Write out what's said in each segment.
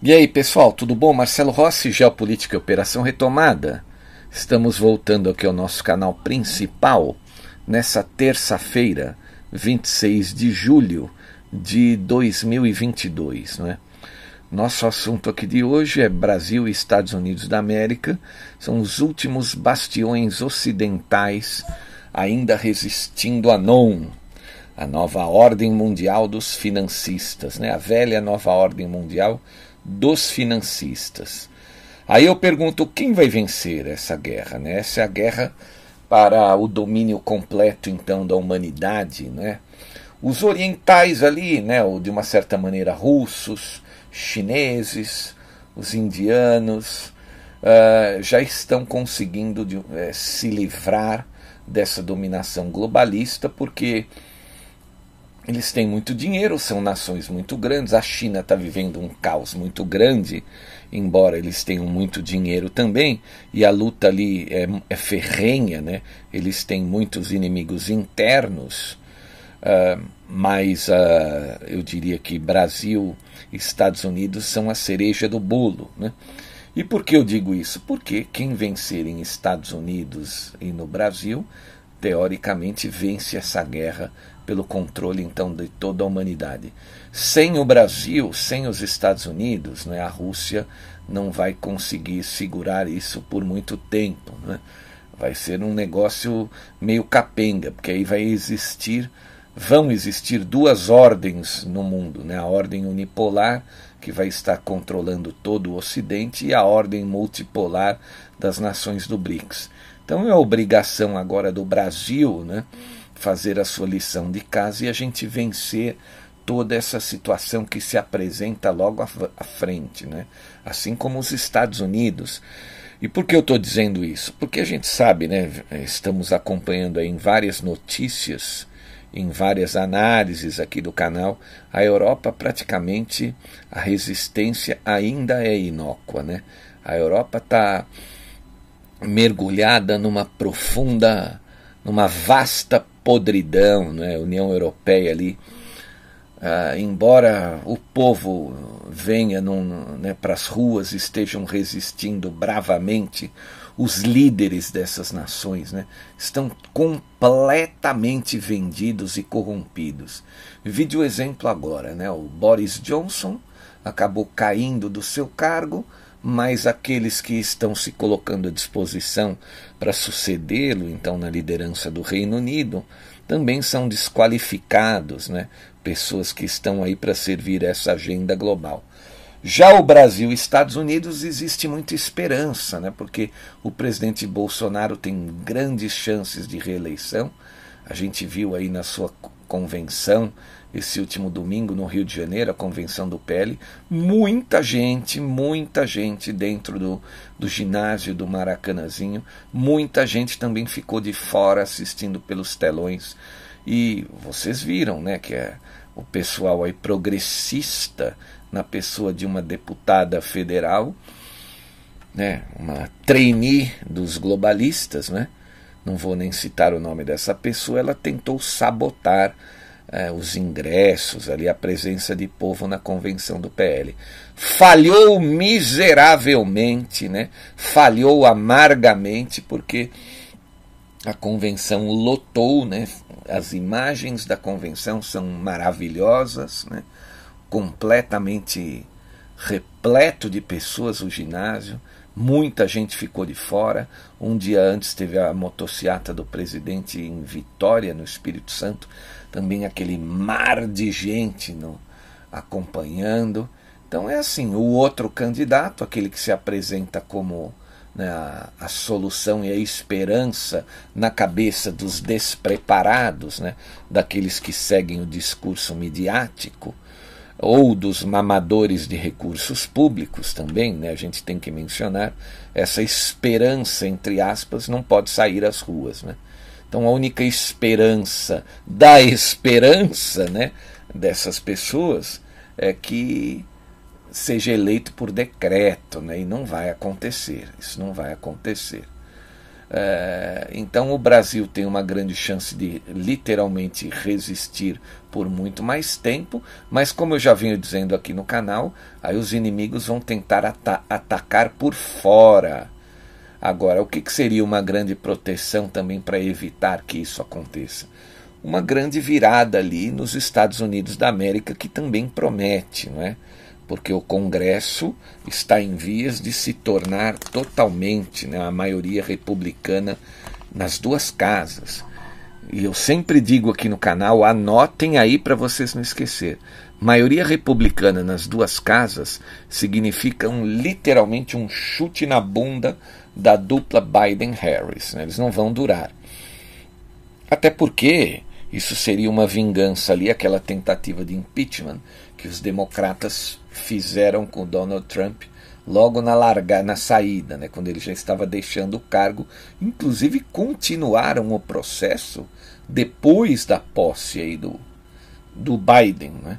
E aí, pessoal, tudo bom? Marcelo Rossi, Geopolítica e Operação Retomada. Estamos voltando aqui ao nosso canal principal nessa terça-feira, 26 de julho de 2022, né? Nosso assunto aqui de hoje é Brasil e Estados Unidos da América. São os últimos bastiões ocidentais ainda resistindo a non, a nova ordem mundial dos financistas, né? A velha nova ordem mundial dos financistas. Aí eu pergunto quem vai vencer essa guerra, né? Essa é a guerra para o domínio completo então da humanidade, né? Os orientais ali, né, ou de uma certa maneira russos, chineses, os indianos, uh, já estão conseguindo de, uh, se livrar dessa dominação globalista, porque eles têm muito dinheiro, são nações muito grandes. A China está vivendo um caos muito grande, embora eles tenham muito dinheiro também, e a luta ali é, é ferrenha, né? eles têm muitos inimigos internos. Uh, mas uh, eu diria que Brasil e Estados Unidos são a cereja do bolo. Né? E por que eu digo isso? Porque quem vencer em Estados Unidos e no Brasil, teoricamente, vence essa guerra pelo controle então de toda a humanidade. Sem o Brasil, sem os Estados Unidos, né, a Rússia não vai conseguir segurar isso por muito tempo. Né? Vai ser um negócio meio capenga, porque aí vai existir, vão existir duas ordens no mundo, né? a ordem unipolar, que vai estar controlando todo o Ocidente, e a ordem multipolar das nações do BRICS. Então é obrigação agora do Brasil, né? Fazer a sua lição de casa e a gente vencer toda essa situação que se apresenta logo à frente, né? assim como os Estados Unidos. E por que eu estou dizendo isso? Porque a gente sabe, né, estamos acompanhando em várias notícias, em várias análises aqui do canal, a Europa praticamente a resistência ainda é inócua. Né? A Europa está mergulhada numa profunda, numa vasta podridão, né? União Europeia ali. Ah, embora o povo venha né, para as ruas, estejam resistindo bravamente, os líderes dessas nações né, estão completamente vendidos e corrompidos. Vide o exemplo agora: né, o Boris Johnson acabou caindo do seu cargo, mas aqueles que estão se colocando à disposição para sucedê-lo, então, na liderança do Reino Unido, também são desqualificados, né? pessoas que estão aí para servir essa agenda global. Já o Brasil e Estados Unidos existe muita esperança, né? porque o presidente Bolsonaro tem grandes chances de reeleição. A gente viu aí na sua convenção esse último domingo no Rio de Janeiro, a convenção do PL, muita gente, muita gente dentro do, do ginásio do Maracanãzinho, muita gente também ficou de fora assistindo pelos telões. E vocês viram, né, que é o pessoal aí progressista na pessoa de uma deputada federal né, uma trainee dos globalistas, né, não vou nem citar o nome dessa pessoa, ela tentou sabotar é, os ingressos, ali a presença de povo na convenção do PL. Falhou miseravelmente, né? falhou amargamente, porque a convenção lotou, né? as imagens da convenção são maravilhosas, né? completamente repleto de pessoas o ginásio, muita gente ficou de fora. Um dia antes teve a motociata do presidente em Vitória, no Espírito Santo, também aquele mar de gente no, acompanhando. Então é assim, o outro candidato, aquele que se apresenta como né, a, a, solução e a esperança na cabeça dos despreparados, né, daqueles que seguem o discurso midiático, ou dos mamadores de recursos públicos também, né, a gente tem que mencionar, essa esperança, entre aspas, não pode sair às ruas. Né? Então a única esperança da esperança né, dessas pessoas é que seja eleito por decreto, né, e não vai acontecer. Isso não vai acontecer. É, então o Brasil tem uma grande chance de literalmente resistir por muito mais tempo, mas como eu já venho dizendo aqui no canal, aí os inimigos vão tentar ata atacar por fora Agora, o que, que seria uma grande proteção também para evitar que isso aconteça? Uma grande virada ali nos Estados Unidos da América que também promete, não é? Porque o Congresso está em vias de se tornar totalmente né, a maioria republicana nas duas casas. E eu sempre digo aqui no canal, anotem aí para vocês não esquecer. Maioria republicana nas duas casas significa um, literalmente um chute na bunda da dupla Biden-Harris. Né? Eles não vão durar. Até porque isso seria uma vingança ali, aquela tentativa de impeachment que os democratas fizeram com Donald Trump logo na larga, na saída, né, quando ele já estava deixando o cargo. Inclusive continuaram o processo depois da posse aí do, do Biden. Né?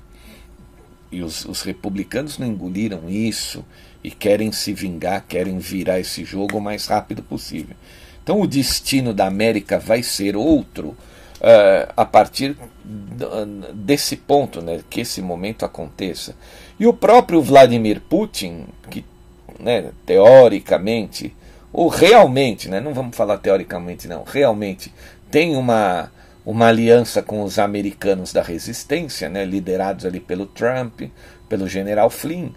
E os, os republicanos não engoliram isso e querem se vingar, querem virar esse jogo o mais rápido possível. Então o destino da América vai ser outro uh, a partir desse ponto, né, que esse momento aconteça. E o próprio Vladimir Putin, que né, teoricamente, ou realmente, né, não vamos falar teoricamente não, realmente tem uma, uma aliança com os americanos da resistência, né, liderados ali pelo Trump, pelo general Flynn,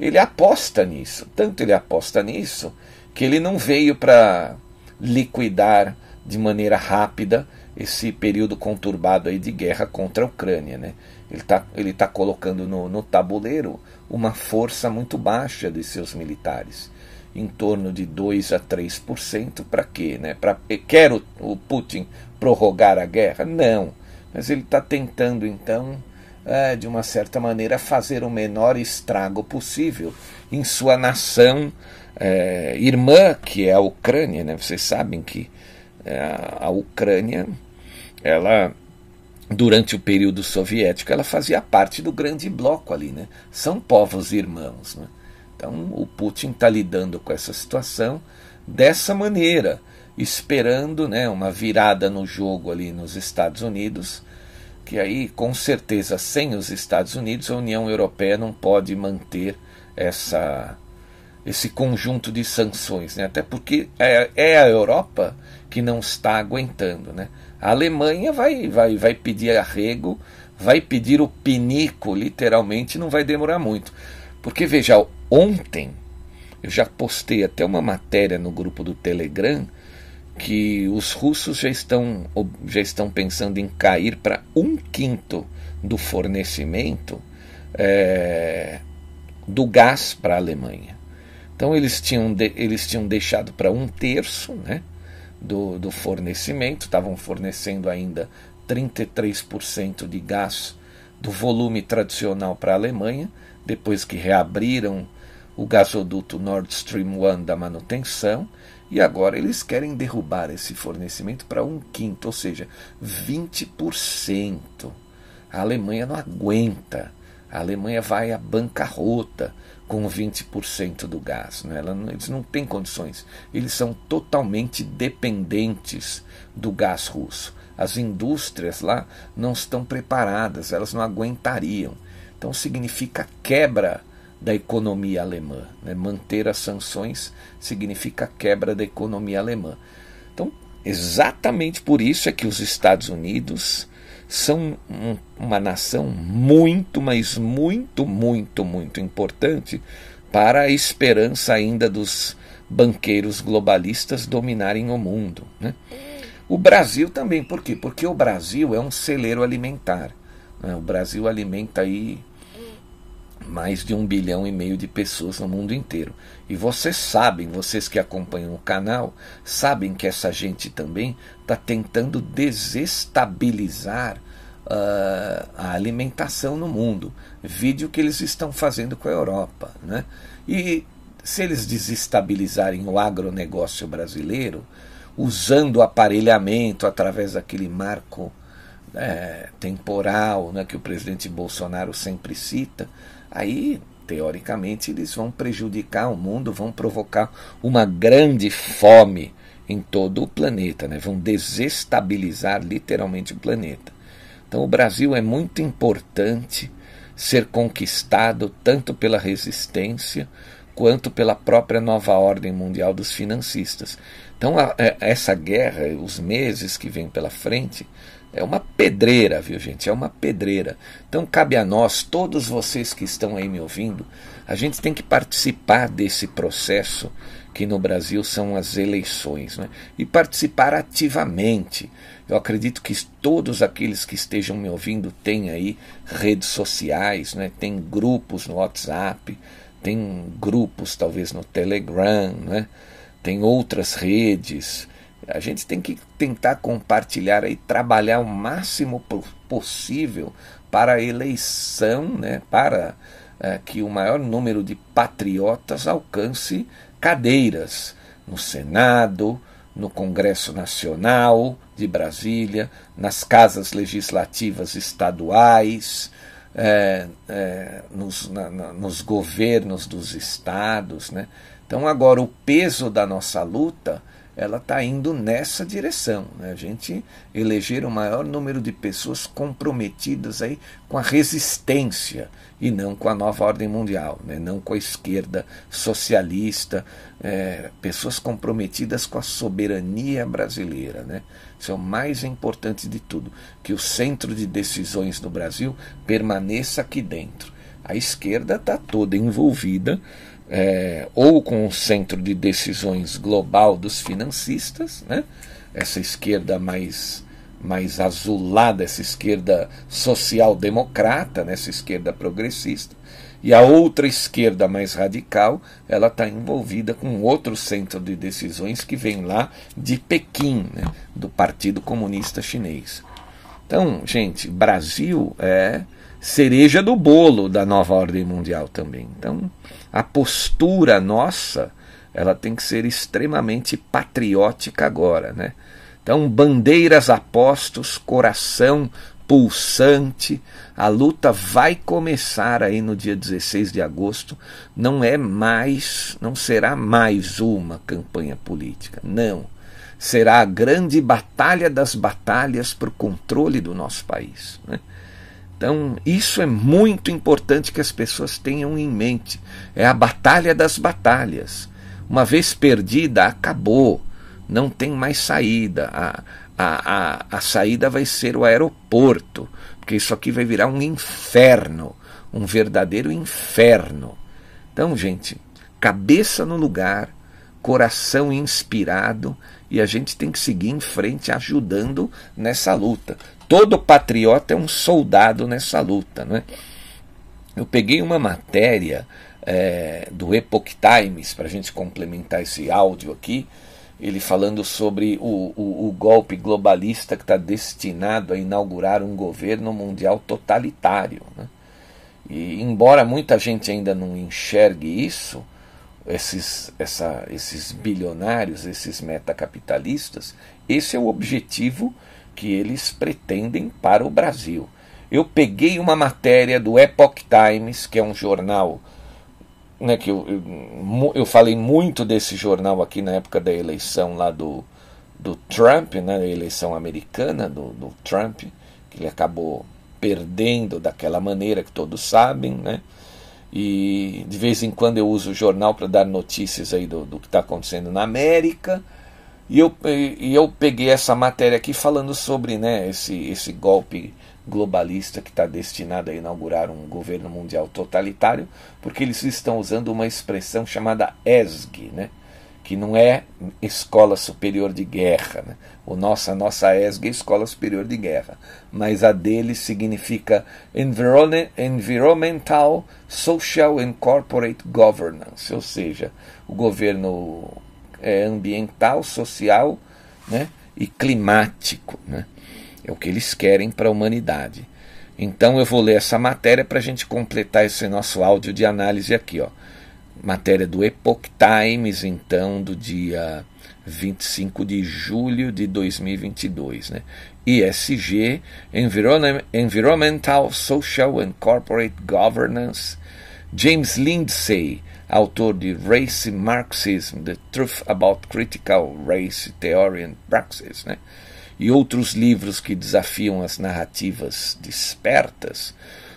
ele aposta nisso. Tanto ele aposta nisso que ele não veio para liquidar de maneira rápida esse período conturbado aí de guerra contra a Ucrânia. Né? Ele está ele tá colocando no, no tabuleiro uma força muito baixa de seus militares, em torno de 2 a 3%. Para quê? Né? Pra, quer o, o Putin prorrogar a guerra? Não. Mas ele está tentando então é, de uma certa maneira, fazer o menor estrago possível em sua nação é, irmã, que é a Ucrânia. Né? Vocês sabem que é, a Ucrânia, ela durante o período soviético, ela fazia parte do grande bloco ali, né? São povos irmãos, né? Então, o Putin está lidando com essa situação dessa maneira, esperando, né, uma virada no jogo ali nos Estados Unidos que aí, com certeza, sem os Estados Unidos, a União Europeia não pode manter essa, esse conjunto de sanções, né? até porque é, é a Europa que não está aguentando. Né? A Alemanha vai, vai, vai pedir arrego, vai pedir o pinico, literalmente, não vai demorar muito. Porque, veja, ontem eu já postei até uma matéria no grupo do Telegram que os russos já estão, já estão pensando em cair para um quinto do fornecimento é, do gás para a Alemanha. Então eles tinham, de, eles tinham deixado para um terço né, do, do fornecimento, estavam fornecendo ainda 33% de gás do volume tradicional para a Alemanha, depois que reabriram o gasoduto Nord Stream 1 da manutenção e agora eles querem derrubar esse fornecimento para um quinto, ou seja, 20%. A Alemanha não aguenta A Alemanha vai à bancarrota com 20% do gás. Né? Ela, eles não têm condições. Eles são totalmente dependentes do gás russo. As indústrias lá não estão preparadas, elas não aguentariam. Então significa quebra da economia alemã. Né? Manter as sanções significa quebra da economia alemã. Então, exatamente por isso é que os Estados Unidos são um, uma nação muito, mas muito, muito, muito importante para a esperança ainda dos banqueiros globalistas dominarem o mundo. Né? O Brasil também, por quê? Porque o Brasil é um celeiro alimentar. Né? O Brasil alimenta aí mais de um bilhão e meio de pessoas no mundo inteiro. E vocês sabem, vocês que acompanham o canal, sabem que essa gente também está tentando desestabilizar uh, a alimentação no mundo. Vídeo que eles estão fazendo com a Europa. Né? E se eles desestabilizarem o agronegócio brasileiro, usando o aparelhamento através daquele marco é, temporal né, que o presidente Bolsonaro sempre cita, aí teoricamente eles vão prejudicar o mundo, vão provocar uma grande fome em todo o planeta, né? vão desestabilizar literalmente o planeta. Então o Brasil é muito importante ser conquistado tanto pela resistência quanto pela própria nova ordem mundial dos financistas. Então a, a, é, essa guerra, os meses que vêm pela frente, é uma pedreira, viu gente? É uma pedreira. Então cabe a nós, todos vocês que estão aí me ouvindo, a gente tem que participar desse processo que no Brasil são as eleições, né? e participar ativamente. Eu acredito que todos aqueles que estejam me ouvindo têm aí redes sociais, né? tem grupos no WhatsApp, tem grupos talvez no Telegram, né? tem outras redes. A gente tem que tentar compartilhar e trabalhar o máximo possível para a eleição, né? para é, que o maior número de patriotas alcance cadeiras no Senado, no Congresso Nacional de Brasília, nas casas legislativas estaduais, é, é, nos, na, na, nos governos dos estados. Né? Então, agora, o peso da nossa luta ela está indo nessa direção. Né? A gente eleger o maior número de pessoas comprometidas aí com a resistência e não com a nova ordem mundial, né? não com a esquerda socialista, é, pessoas comprometidas com a soberania brasileira. Né? Isso é o mais importante de tudo, que o centro de decisões no Brasil permaneça aqui dentro. A esquerda está toda envolvida é, ou com o centro de decisões global dos financistas, né? essa esquerda mais mais azulada, essa esquerda social-democrata, né, essa esquerda progressista, e a outra esquerda mais radical, ela está envolvida com outro centro de decisões que vem lá de Pequim, né, do Partido Comunista Chinês. Então, gente, Brasil é cereja do bolo da nova ordem mundial também. Então, a postura nossa, ela tem que ser extremamente patriótica agora, né? Então, bandeiras apostos, coração pulsante, a luta vai começar aí no dia 16 de agosto. Não é mais, não será mais uma campanha política, não. Será a grande batalha das batalhas para o controle do nosso país. Né? Então, isso é muito importante que as pessoas tenham em mente. É a batalha das batalhas. Uma vez perdida, acabou não tem mais saída. A, a, a, a saída vai ser o aeroporto, porque isso aqui vai virar um inferno, um verdadeiro inferno. Então, gente, cabeça no lugar, coração inspirado e a gente tem que seguir em frente ajudando nessa luta. Todo patriota é um soldado nessa luta, não é? Eu peguei uma matéria é, do Epoch Times para a gente complementar esse áudio aqui ele falando sobre o, o, o golpe globalista que está destinado a inaugurar um governo mundial totalitário. Né? E embora muita gente ainda não enxergue isso, esses, essa, esses bilionários, esses metacapitalistas, esse é o objetivo que eles pretendem para o Brasil. Eu peguei uma matéria do Epoch Times, que é um jornal né, que eu, eu, eu, falei muito desse jornal aqui na época da eleição lá do, do Trump, né, eleição americana do, do Trump, que ele acabou perdendo daquela maneira que todos sabem, né? E de vez em quando eu uso o jornal para dar notícias aí do, do que está acontecendo na América. E eu, e eu peguei essa matéria aqui falando sobre né, esse, esse golpe globalista que está destinado a inaugurar um governo mundial totalitário, porque eles estão usando uma expressão chamada ESG, né? Que não é Escola Superior de Guerra. Né? O nossa, a nossa ESG é Escola Superior de Guerra, mas a deles significa Environmental, Social and Corporate Governance, ou seja, o governo é, ambiental, social né? e climático. Né? É o que eles querem para a humanidade. Então eu vou ler essa matéria para a gente completar esse nosso áudio de análise aqui. Ó. Matéria do Epoch Times, então, do dia 25 de julho de 2022. Né? ESG, Environmental, Social and Corporate Governance. James Lindsay, autor de Race Marxism, The Truth About Critical Race Theory and Praxis. Né? e outros livros que desafiam as narrativas despertas,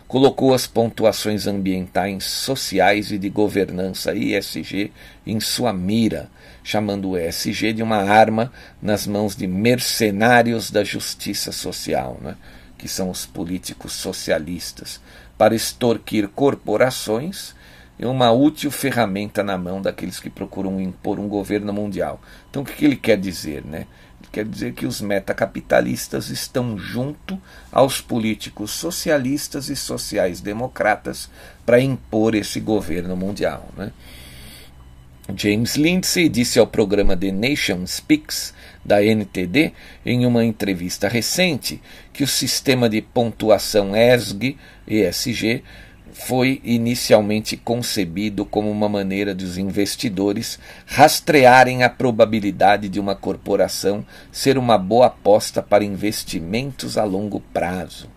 colocou as pontuações ambientais, sociais e de governança ISG em sua mira, chamando o ESG de uma arma nas mãos de mercenários da justiça social, né? que são os políticos socialistas, para extorquir corporações e uma útil ferramenta na mão daqueles que procuram impor um governo mundial. Então, o que ele quer dizer? Né? Quer dizer que os metacapitalistas estão junto aos políticos socialistas e sociais-democratas para impor esse governo mundial. Né? James Lindsay disse ao programa The Nation Speaks da NTD em uma entrevista recente que o sistema de pontuação ESG, ESG foi inicialmente concebido como uma maneira de os investidores rastrearem a probabilidade de uma corporação ser uma boa aposta para investimentos a longo prazo.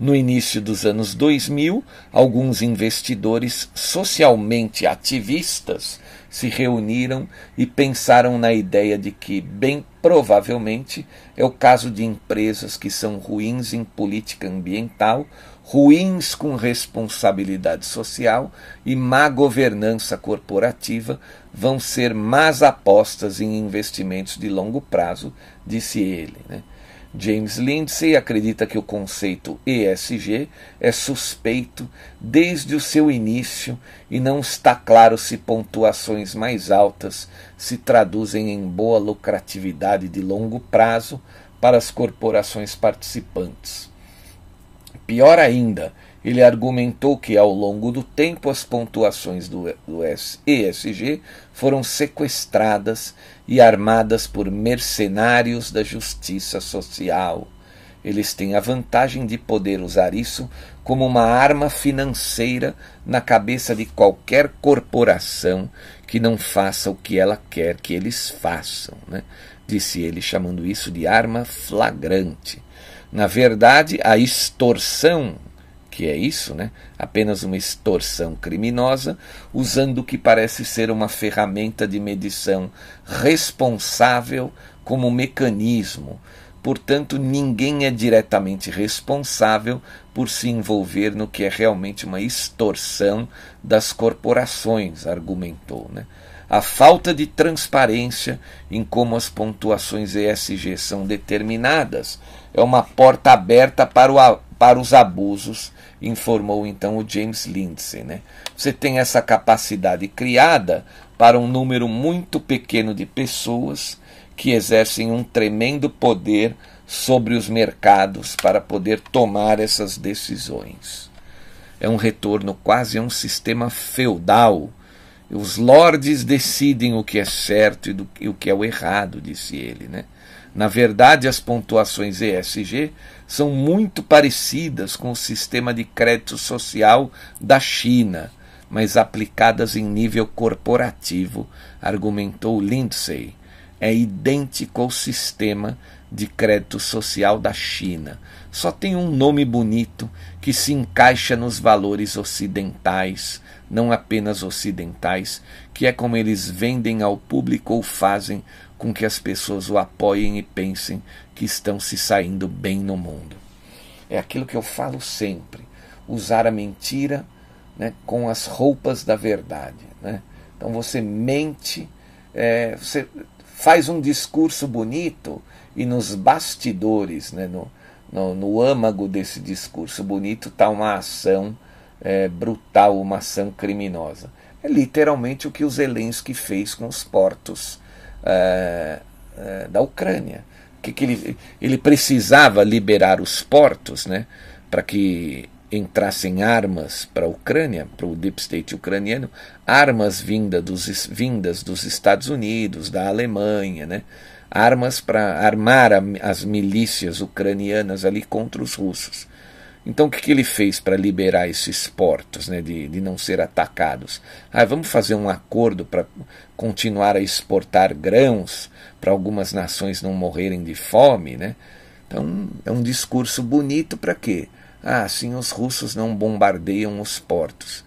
No início dos anos 2000, alguns investidores socialmente ativistas se reuniram e pensaram na ideia de que, bem provavelmente, é o caso de empresas que são ruins em política ambiental ruins com responsabilidade social e má governança corporativa vão ser más apostas em investimentos de longo prazo, disse ele. Né? James Lindsay acredita que o conceito ESG é suspeito desde o seu início e não está claro se pontuações mais altas se traduzem em boa lucratividade de longo prazo para as corporações participantes. Pior ainda, ele argumentou que ao longo do tempo as pontuações do, do ESG foram sequestradas e armadas por mercenários da justiça social. Eles têm a vantagem de poder usar isso como uma arma financeira na cabeça de qualquer corporação que não faça o que ela quer que eles façam, né? disse ele, chamando isso de arma flagrante. Na verdade, a extorsão, que é isso, né? apenas uma extorsão criminosa, usando o que parece ser uma ferramenta de medição responsável como mecanismo. Portanto, ninguém é diretamente responsável por se envolver no que é realmente uma extorsão das corporações, argumentou. Né? A falta de transparência em como as pontuações ESG são determinadas é uma porta aberta para, o, para os abusos, informou então o James Lindsay. Né? Você tem essa capacidade criada para um número muito pequeno de pessoas que exercem um tremendo poder sobre os mercados para poder tomar essas decisões. É um retorno quase a um sistema feudal. Os lordes decidem o que é certo e, do, e o que é o errado, disse ele. Né? Na verdade, as pontuações ESG são muito parecidas com o sistema de crédito social da China, mas aplicadas em nível corporativo, argumentou Lindsay. É idêntico ao sistema de crédito social da China. Só tem um nome bonito que se encaixa nos valores ocidentais, não apenas ocidentais, que é como eles vendem ao público ou fazem com que as pessoas o apoiem e pensem que estão se saindo bem no mundo. É aquilo que eu falo sempre: usar a mentira né, com as roupas da verdade. Né? Então você mente, é, você faz um discurso bonito e nos bastidores, né, no, no, no âmago desse discurso bonito, está uma ação é, brutal, uma ação criminosa. É literalmente o que o Zelensky fez com os portos é, é, da Ucrânia. Que, que ele, ele precisava liberar os portos né, para que entrassem armas para a Ucrânia, para o deep state ucraniano, armas vinda dos, vindas dos Estados Unidos, da Alemanha, né? armas para armar a, as milícias ucranianas ali contra os russos. Então o que, que ele fez para liberar esses portos, né, de, de não ser atacados? Ah, vamos fazer um acordo para continuar a exportar grãos para algumas nações não morrerem de fome, né? Então é um discurso bonito para quê? Ah, assim os russos não bombardeiam os portos.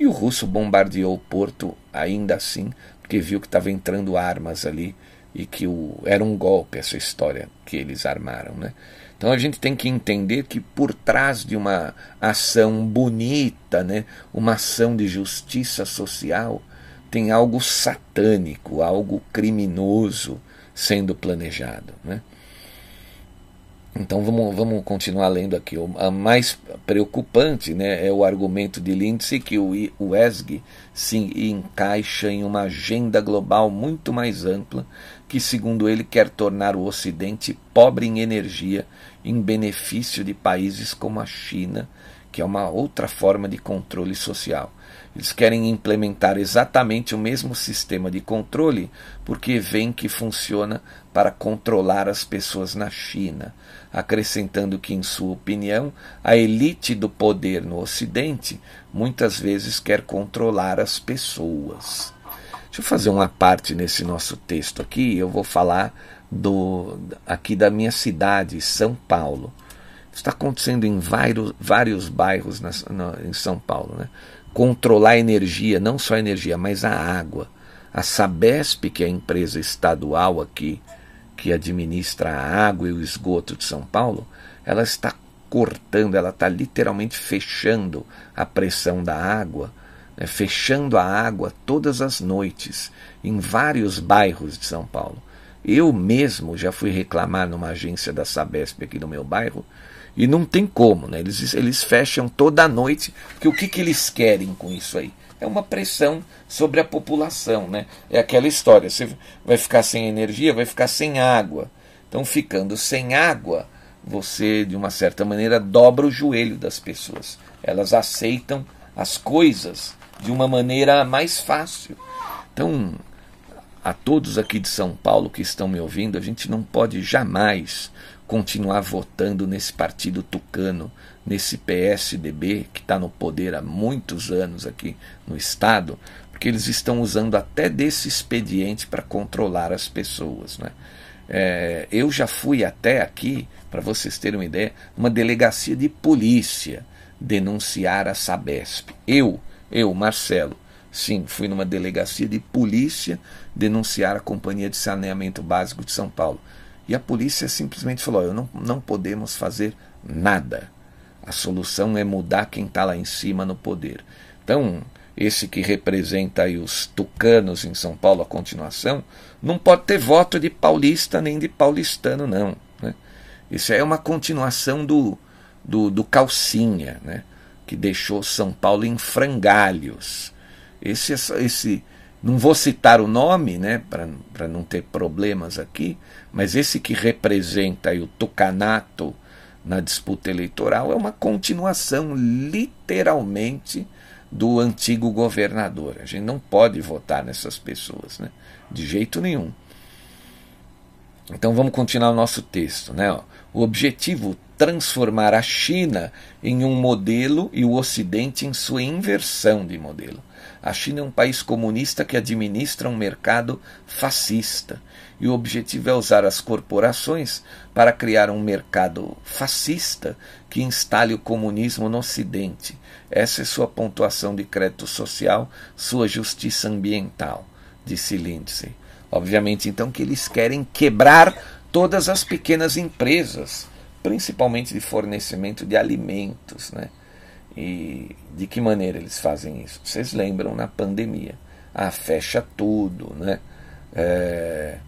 E o russo bombardeou o porto ainda assim, porque viu que estava entrando armas ali e que o, era um golpe essa história que eles armaram. Né? Então a gente tem que entender que por trás de uma ação bonita, né, uma ação de justiça social, tem algo satânico, algo criminoso sendo planejado. Né? Então vamos, vamos continuar lendo aqui. O a mais preocupante né, é o argumento de Lindsay que o, o ESG se encaixa em uma agenda global muito mais ampla, que, segundo ele, quer tornar o Ocidente pobre em energia em benefício de países como a China, que é uma outra forma de controle social. Eles querem implementar exatamente o mesmo sistema de controle porque veem que funciona para controlar as pessoas na China, acrescentando que, em sua opinião, a elite do poder no Ocidente muitas vezes quer controlar as pessoas. Deixa eu fazer uma parte nesse nosso texto aqui, eu vou falar do aqui da minha cidade, São Paulo. Está acontecendo em vários, vários bairros na, na, em São Paulo. Né? Controlar a energia, não só a energia, mas a água. A Sabesp, que é a empresa estadual aqui que administra a água e o esgoto de São Paulo, ela está cortando, ela está literalmente fechando a pressão da água, né? fechando a água todas as noites em vários bairros de São Paulo. Eu mesmo já fui reclamar numa agência da Sabesp aqui no meu bairro e não tem como, né? Eles, eles fecham toda noite, porque o que, que eles querem com isso aí? É uma pressão sobre a população, né? É aquela história, você vai ficar sem energia, vai ficar sem água. Então, ficando sem água, você, de uma certa maneira, dobra o joelho das pessoas. Elas aceitam as coisas de uma maneira mais fácil. Então, a todos aqui de São Paulo que estão me ouvindo, a gente não pode jamais continuar votando nesse partido tucano, nesse PSDB que está no poder há muitos anos aqui no Estado, porque eles estão usando até desse expediente para controlar as pessoas. Né? É, eu já fui até aqui, para vocês terem uma ideia, uma delegacia de polícia denunciar a Sabesp. Eu, eu, Marcelo, sim, fui numa delegacia de polícia denunciar a Companhia de Saneamento Básico de São Paulo. E a polícia simplesmente falou: não, não podemos fazer nada. A solução é mudar quem está lá em cima no poder. Então, esse que representa os tucanos em São Paulo, a continuação, não pode ter voto de paulista nem de paulistano, não. Né? Isso é uma continuação do, do, do Calcinha, né? que deixou São Paulo em frangalhos. Esse, esse, não vou citar o nome, né, para não ter problemas aqui, mas esse que representa o tucanato na disputa eleitoral é uma continuação, literalmente, do antigo governador. A gente não pode votar nessas pessoas, né, de jeito nenhum. Então vamos continuar o nosso texto. Né? O objetivo transformar a China em um modelo e o Ocidente em sua inversão de modelo. A China é um país comunista que administra um mercado fascista. E o objetivo é usar as corporações para criar um mercado fascista que instale o comunismo no Ocidente. Essa é sua pontuação de crédito social, sua justiça ambiental, disse Lindsay. Obviamente, então, que eles querem quebrar todas as pequenas empresas, principalmente de fornecimento de alimentos, né? E de que maneira eles fazem isso? Vocês lembram na pandemia? Ah, fecha tudo, né? É,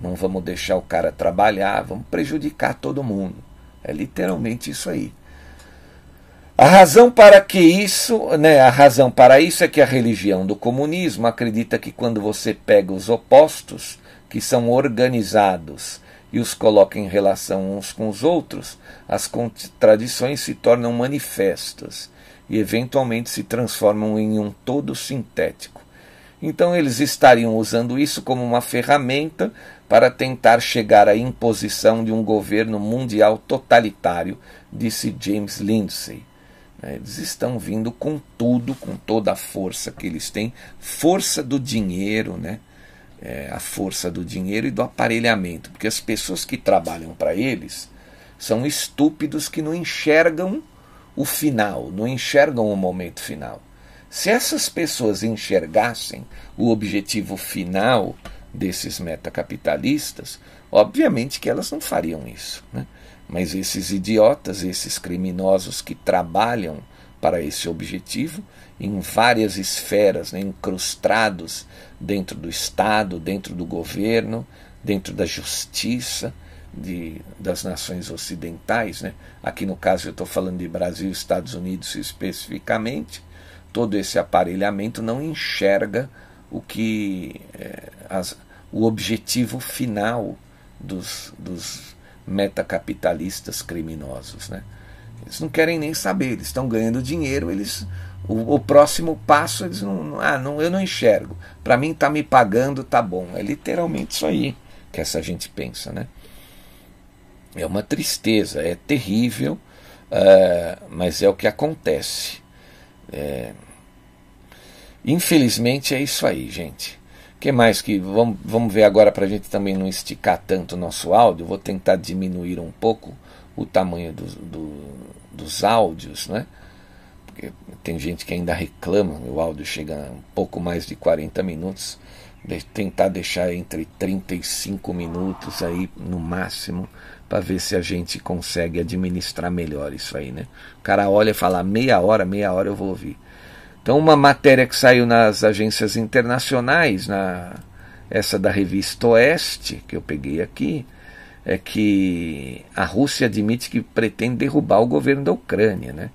não vamos deixar o cara trabalhar, vamos prejudicar todo mundo. É literalmente isso aí. A razão para que isso, né, a razão para isso é que a religião do comunismo acredita que quando você pega os opostos, que são organizados, e os coloca em relação uns com os outros, as contradições se tornam manifestas e eventualmente se transformam em um todo sintético. Então eles estariam usando isso como uma ferramenta para tentar chegar à imposição de um governo mundial totalitário, disse James Lindsay. Né, eles estão vindo com tudo, com toda a força que eles têm, força do dinheiro, né? É, a força do dinheiro e do aparelhamento, porque as pessoas que trabalham para eles são estúpidos que não enxergam o final, não enxergam o momento final. Se essas pessoas enxergassem o objetivo final desses metacapitalistas, obviamente que elas não fariam isso. Né? Mas esses idiotas, esses criminosos que trabalham para esse objetivo, em várias esferas, né, incrustados dentro do Estado, dentro do governo, dentro da justiça, de, das nações ocidentais, né? aqui no caso eu estou falando de Brasil e Estados Unidos especificamente, todo esse aparelhamento não enxerga o que é, as, o objetivo final dos, dos metacapitalistas criminosos. Né? Eles não querem nem saber, eles estão ganhando dinheiro, eles o, o, próximo passo eles não, ah, não eu não enxergo. Para mim tá me pagando, tá bom. É literalmente isso aí que essa gente pensa, né? É uma tristeza, é terrível, uh, mas é o que acontece. É... Infelizmente é isso aí, gente. Que mais que. Vamos, vamos ver agora para a gente também não esticar tanto o nosso áudio. Vou tentar diminuir um pouco o tamanho do, do, dos áudios, né? Tem gente que ainda reclama, o áudio chega um pouco mais de 40 minutos. De tentar deixar entre 35 minutos aí no máximo para ver se a gente consegue administrar melhor isso aí, né? O cara olha e fala meia hora, meia hora eu vou ouvir. Então uma matéria que saiu nas agências internacionais, na essa da revista Oeste que eu peguei aqui, é que a Rússia admite que pretende derrubar o governo da Ucrânia, né?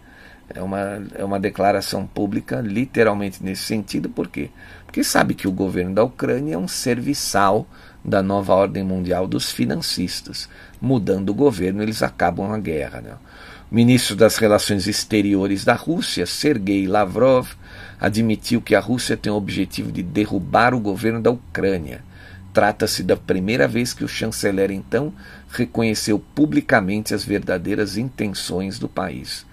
É uma, é uma declaração pública literalmente nesse sentido, por quê? Porque sabe que o governo da Ucrânia é um serviçal da nova ordem mundial dos financistas. Mudando o governo, eles acabam a guerra. Né? O ministro das Relações Exteriores da Rússia, Sergei Lavrov, admitiu que a Rússia tem o objetivo de derrubar o governo da Ucrânia. Trata-se da primeira vez que o chanceler, então, reconheceu publicamente as verdadeiras intenções do país.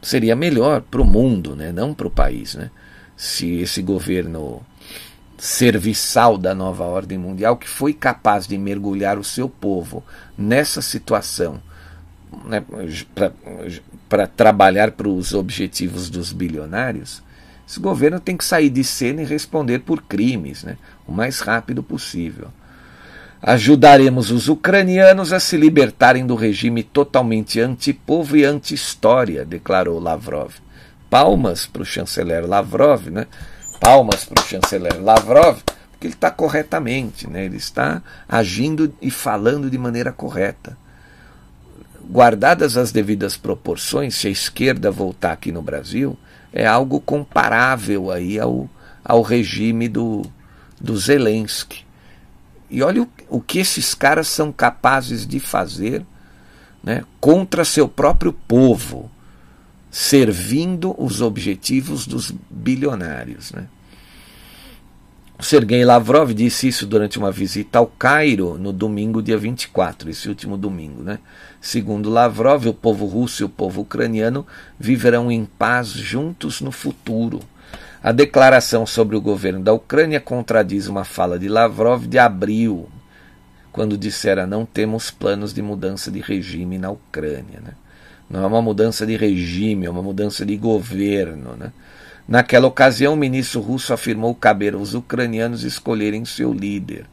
Seria melhor para o mundo, né? não para o país, né? se esse governo serviçal da nova ordem mundial que foi capaz de mergulhar o seu povo nessa situação né, para trabalhar para os objetivos dos bilionários, esse governo tem que sair de cena e responder por crimes né, o mais rápido possível. Ajudaremos os ucranianos a se libertarem do regime totalmente antipovo e anti-história, declarou Lavrov. Palmas para o chanceler Lavrov, né? palmas para o chanceler Lavrov, porque ele está corretamente, né? ele está agindo e falando de maneira correta. Guardadas as devidas proporções, se a esquerda voltar aqui no Brasil, é algo comparável aí ao, ao regime do, do Zelensky. E olha o, o que esses caras são capazes de fazer né, contra seu próprio povo servindo os objetivos dos bilionários. Né? Sergei Lavrov disse isso durante uma visita ao Cairo no domingo, dia 24, esse último domingo. Né? Segundo Lavrov, o povo russo e o povo ucraniano viverão em paz juntos no futuro. A declaração sobre o governo da Ucrânia contradiz uma fala de Lavrov de abril, quando dissera não temos planos de mudança de regime na Ucrânia. Né? Não é uma mudança de regime, é uma mudança de governo. Né? Naquela ocasião, o ministro russo afirmou caber aos ucranianos escolherem seu líder.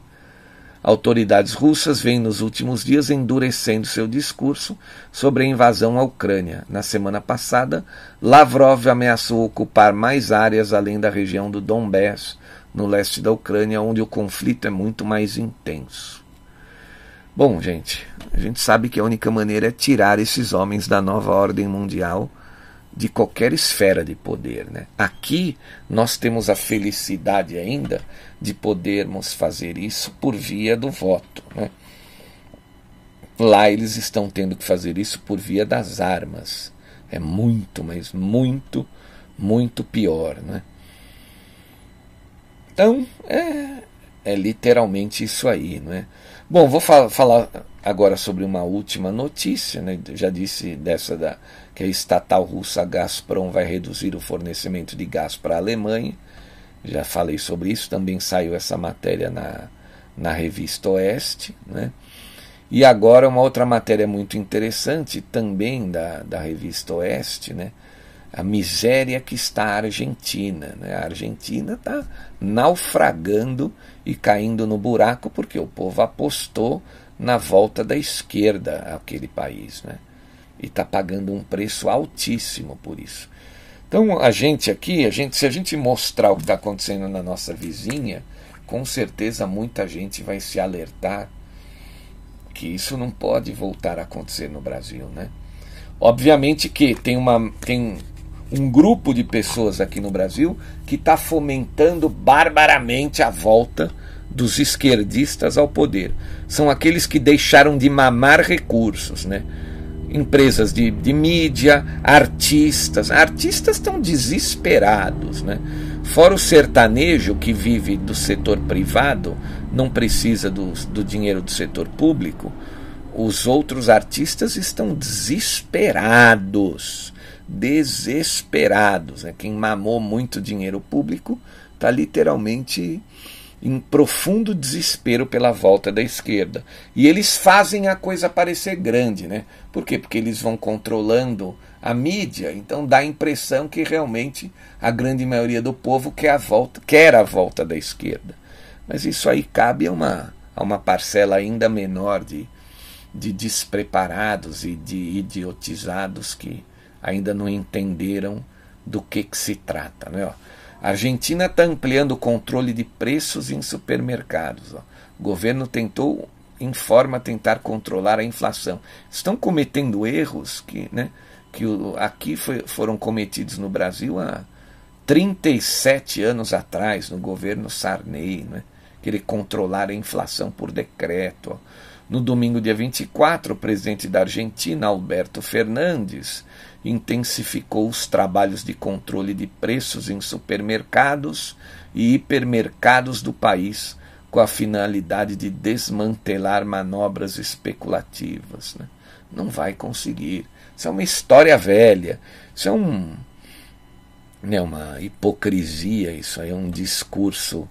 Autoridades russas vêm nos últimos dias endurecendo seu discurso sobre a invasão à Ucrânia. Na semana passada, Lavrov ameaçou ocupar mais áreas além da região do Donbass, no leste da Ucrânia, onde o conflito é muito mais intenso. Bom, gente, a gente sabe que a única maneira é tirar esses homens da nova ordem mundial de qualquer esfera de poder. Né? Aqui nós temos a felicidade ainda de podermos fazer isso por via do voto. Né? Lá eles estão tendo que fazer isso por via das armas. É muito, mas muito, muito pior. Né? Então, é, é literalmente isso aí. Não é? Bom, vou fal falar agora sobre uma última notícia. Né? Já disse dessa da que a estatal russa Gazprom vai reduzir o fornecimento de gás para a Alemanha. Já falei sobre isso, também saiu essa matéria na, na revista Oeste. Né? E agora uma outra matéria muito interessante, também da, da revista Oeste, né? a miséria que está a Argentina. Né? A Argentina está naufragando e caindo no buraco porque o povo apostou na volta da esquerda àquele país. Né? E está pagando um preço altíssimo por isso. Então a gente aqui, a gente, se a gente mostrar o que está acontecendo na nossa vizinha, com certeza muita gente vai se alertar que isso não pode voltar a acontecer no Brasil, né? Obviamente que tem uma tem um grupo de pessoas aqui no Brasil que está fomentando barbaramente a volta dos esquerdistas ao poder. São aqueles que deixaram de mamar recursos, né? Empresas de, de mídia, artistas. Artistas estão desesperados, né? Fora o sertanejo que vive do setor privado, não precisa do, do dinheiro do setor público, os outros artistas estão desesperados. Desesperados. Né? Quem mamou muito dinheiro público está literalmente em profundo desespero pela volta da esquerda. E eles fazem a coisa parecer grande, né? Por quê? Porque eles vão controlando a mídia, então dá a impressão que realmente a grande maioria do povo quer a volta, quer a volta da esquerda. Mas isso aí cabe a uma, a uma parcela ainda menor de, de despreparados e de idiotizados que ainda não entenderam do que, que se trata. Né? A Argentina está ampliando o controle de preços em supermercados. Ó. O governo tentou, informa, tentar controlar a inflação. Estão cometendo erros que, né, que aqui foi, foram cometidos no Brasil há 37 anos atrás, no governo Sarney, né, querer controlar a inflação por decreto. Ó. No domingo, dia 24, o presidente da Argentina, Alberto Fernandes, intensificou os trabalhos de controle de preços em supermercados e hipermercados do país, com a finalidade de desmantelar manobras especulativas. Né? Não vai conseguir. Isso é uma história velha. Isso é um, né, uma hipocrisia. Isso aí é um discurso.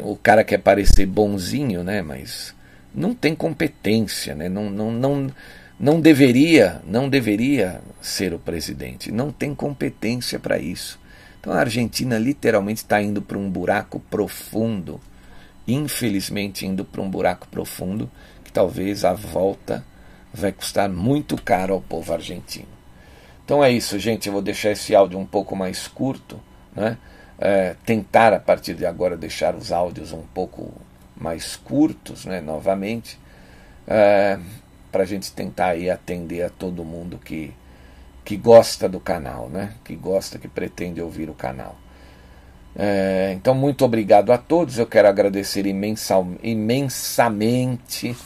O cara quer parecer bonzinho, né? mas não tem competência. Né? Não, não, não, não deveria, não deveria ser o presidente, não tem competência para isso. Então a Argentina literalmente está indo para um buraco profundo, infelizmente indo para um buraco profundo, que talvez a volta vai custar muito caro ao povo argentino. Então é isso, gente. Eu vou deixar esse áudio um pouco mais curto, né? É, tentar a partir de agora deixar os áudios um pouco mais curtos, né? Novamente. É, para a gente tentar aí atender a todo mundo que, que gosta do canal, né? que gosta, que pretende ouvir o canal. É, então, muito obrigado a todos. Eu quero agradecer imensal, imensamente.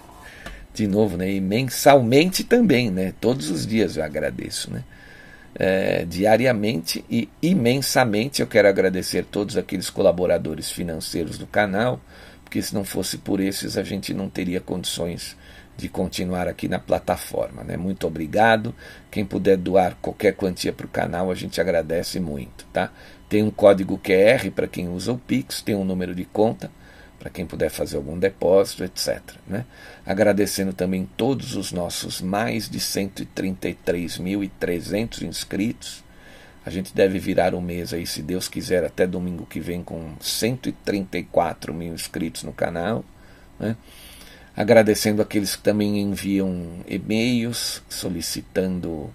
De novo, né? Imensalmente também, né? Todos os dias eu agradeço, né? É, diariamente e imensamente eu quero agradecer todos aqueles colaboradores financeiros do canal, porque se não fosse por esses a gente não teria condições de continuar aqui na plataforma. Né? Muito obrigado. Quem puder doar qualquer quantia para o canal, a gente agradece muito. Tá? Tem um código QR para quem usa o Pix, tem um número de conta para quem puder fazer algum depósito, etc. Né? Agradecendo também todos os nossos mais de 133.300 inscritos. A gente deve virar o um mês aí, se Deus quiser, até domingo que vem, com 134 mil inscritos no canal. Né? Agradecendo aqueles que também enviam e-mails solicitando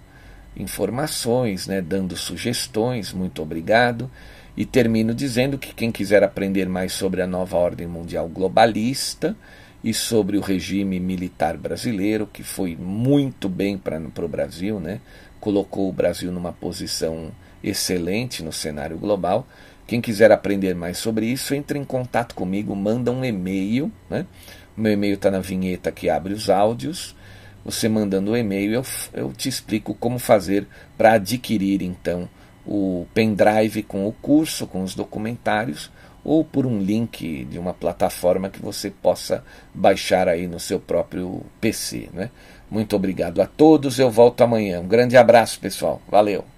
informações, né, dando sugestões. Muito obrigado. E termino dizendo que quem quiser aprender mais sobre a nova ordem mundial globalista e sobre o regime militar brasileiro, que foi muito bem para o Brasil, né? colocou o Brasil numa posição excelente no cenário global. Quem quiser aprender mais sobre isso, entre em contato comigo, manda um e-mail. Né? Meu e-mail está na vinheta que abre os áudios. Você mandando o e-mail, eu, eu te explico como fazer para adquirir então o pendrive com o curso, com os documentários, ou por um link de uma plataforma que você possa baixar aí no seu próprio PC. Né? Muito obrigado a todos, eu volto amanhã. Um grande abraço, pessoal. Valeu!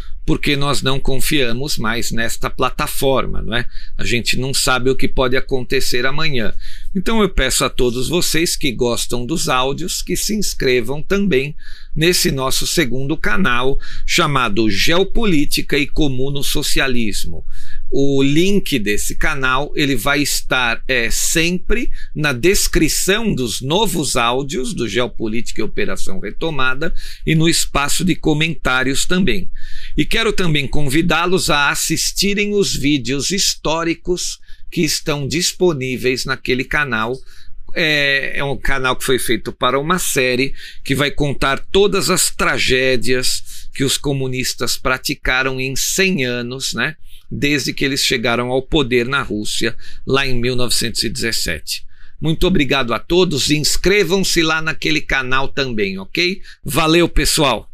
porque nós não confiamos mais nesta plataforma, não é? A gente não sabe o que pode acontecer amanhã. Então eu peço a todos vocês que gostam dos áudios que se inscrevam também nesse nosso segundo canal chamado Geopolítica e Comuno Socialismo. O link desse canal ele vai estar é, sempre na descrição dos novos áudios do Geopolítica e Operação Retomada e no espaço de comentários também. E quero também convidá-los a assistirem os vídeos históricos que estão disponíveis naquele canal. É, é um canal que foi feito para uma série que vai contar todas as tragédias que os comunistas praticaram em 100 anos, né? Desde que eles chegaram ao poder na Rússia, lá em 1917. Muito obrigado a todos. Inscrevam-se lá naquele canal também, ok? Valeu, pessoal!